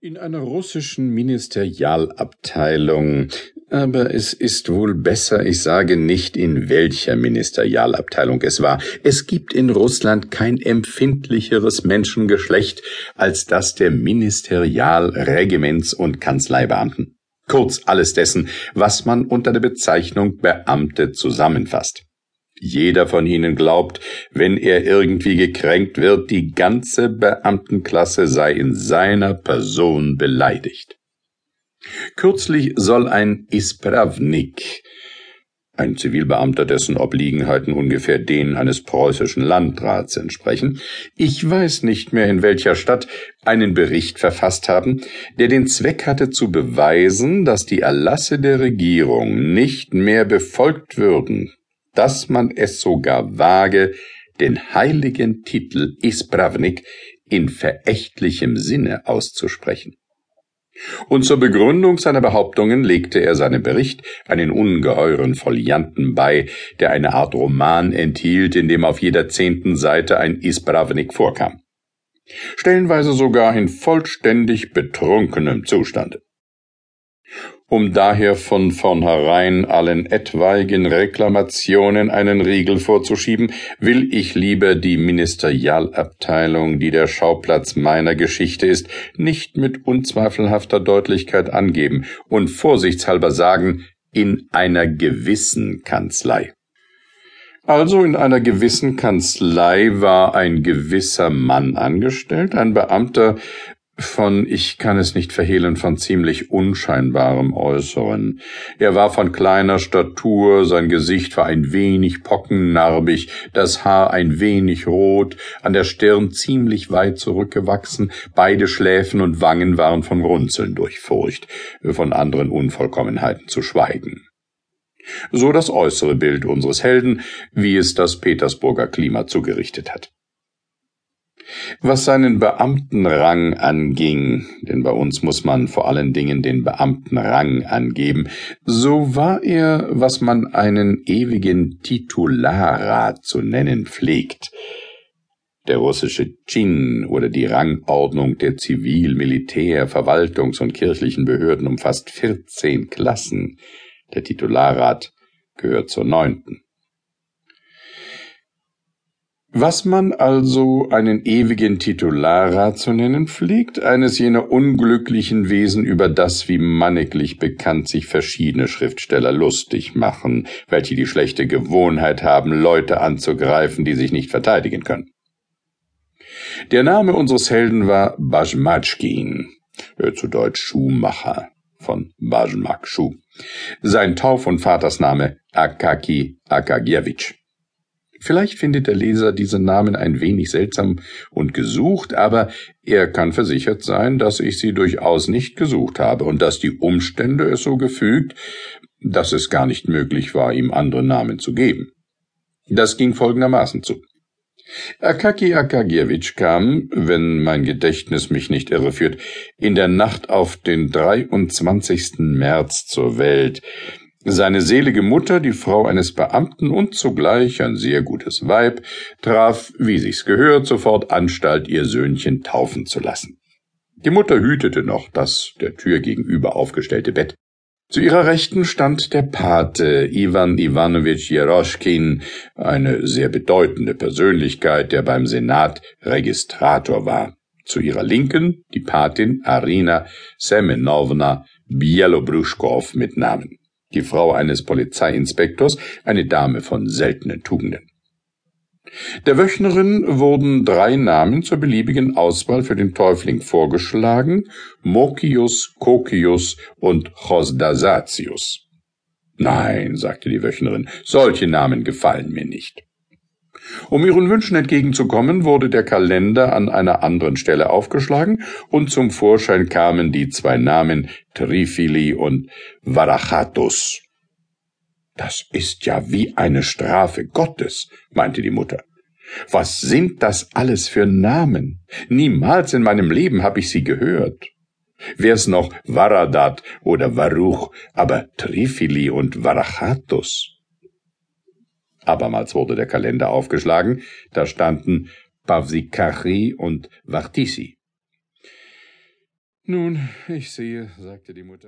In einer russischen Ministerialabteilung, aber es ist wohl besser, ich sage nicht, in welcher Ministerialabteilung es war. Es gibt in Russland kein empfindlicheres Menschengeschlecht als das der Ministerial-, Regiments- und Kanzleibeamten. Kurz alles dessen, was man unter der Bezeichnung Beamte zusammenfasst. Jeder von ihnen glaubt, wenn er irgendwie gekränkt wird, die ganze Beamtenklasse sei in seiner Person beleidigt. Kürzlich soll ein Ispravnik, ein Zivilbeamter, dessen Obliegenheiten ungefähr denen eines preußischen Landrats entsprechen, ich weiß nicht mehr in welcher Stadt, einen Bericht verfasst haben, der den Zweck hatte zu beweisen, dass die Erlasse der Regierung nicht mehr befolgt würden, dass man es sogar wage, den heiligen Titel Ispravnik in verächtlichem Sinne auszusprechen. Und zur Begründung seiner Behauptungen legte er seinem Bericht einen ungeheuren Folianten bei, der eine Art Roman enthielt, in dem auf jeder zehnten Seite ein Ispravnik vorkam. Stellenweise sogar in vollständig betrunkenem Zustande. Um daher von vornherein allen etwaigen Reklamationen einen Riegel vorzuschieben, will ich lieber die Ministerialabteilung, die der Schauplatz meiner Geschichte ist, nicht mit unzweifelhafter Deutlichkeit angeben und vorsichtshalber sagen, in einer gewissen Kanzlei. Also in einer gewissen Kanzlei war ein gewisser Mann angestellt, ein Beamter, von, ich kann es nicht verhehlen, von ziemlich unscheinbarem Äußeren. Er war von kleiner Statur, sein Gesicht war ein wenig pockennarbig, das Haar ein wenig rot, an der Stirn ziemlich weit zurückgewachsen, beide Schläfen und Wangen waren von Runzeln durchfurcht, von anderen Unvollkommenheiten zu schweigen. So das äußere Bild unseres Helden, wie es das Petersburger Klima zugerichtet hat. Was seinen Beamtenrang anging, denn bei uns muss man vor allen Dingen den Beamtenrang angeben, so war er, was man einen ewigen Titularrat zu nennen pflegt. Der russische Chin oder die Rangordnung der Zivil-, Militär-, Verwaltungs- und kirchlichen Behörden umfasst vierzehn Klassen. Der Titularrat gehört zur neunten. Was man also einen ewigen Titularrat zu nennen pflegt, eines jener unglücklichen Wesen, über das wie manniglich bekannt sich verschiedene Schriftsteller lustig machen, welche die schlechte Gewohnheit haben, Leute anzugreifen, die sich nicht verteidigen können. Der Name unseres Helden war Bajmatschkin, äh, zu Deutsch Schuhmacher, von Bajmak Schuh. Sein Tauf- und Vatersname Akaki Akagiewicz. Vielleicht findet der Leser diesen Namen ein wenig seltsam und gesucht, aber er kann versichert sein, dass ich sie durchaus nicht gesucht habe und dass die Umstände es so gefügt, dass es gar nicht möglich war, ihm andere Namen zu geben. Das ging folgendermaßen zu. Akaki Akagiewicz kam, wenn mein Gedächtnis mich nicht irreführt, in der Nacht auf den 23. März zur Welt, seine selige Mutter, die Frau eines Beamten und zugleich ein sehr gutes Weib, traf, wie sich's gehört, sofort Anstalt, ihr Söhnchen taufen zu lassen. Die Mutter hütete noch das der Tür gegenüber aufgestellte Bett. Zu ihrer Rechten stand der Pate Ivan Ivanovich Jeroschkin, eine sehr bedeutende Persönlichkeit, der beim Senat Registrator war. Zu ihrer Linken die Patin Arina Semenovna Bielobruschkow mit Namen die Frau eines Polizeiinspektors, eine Dame von seltenen Tugenden. Der Wöchnerin wurden drei Namen zur beliebigen Auswahl für den Täufling vorgeschlagen, Mokius, Kokius und Chosdasatius. Nein, sagte die Wöchnerin, solche Namen gefallen mir nicht. Um ihren Wünschen entgegenzukommen, wurde der Kalender an einer anderen Stelle aufgeschlagen und zum Vorschein kamen die zwei Namen Trifili und Varachatus. Das ist ja wie eine Strafe Gottes, meinte die Mutter. Was sind das alles für Namen? Niemals in meinem Leben habe ich sie gehört. Wär's noch Varadat oder Varuch, aber Trifili und Varachatus. Abermals wurde der Kalender aufgeschlagen, da standen Pavsikachi und Vartisi. Nun, ich sehe, sagte die Mutter.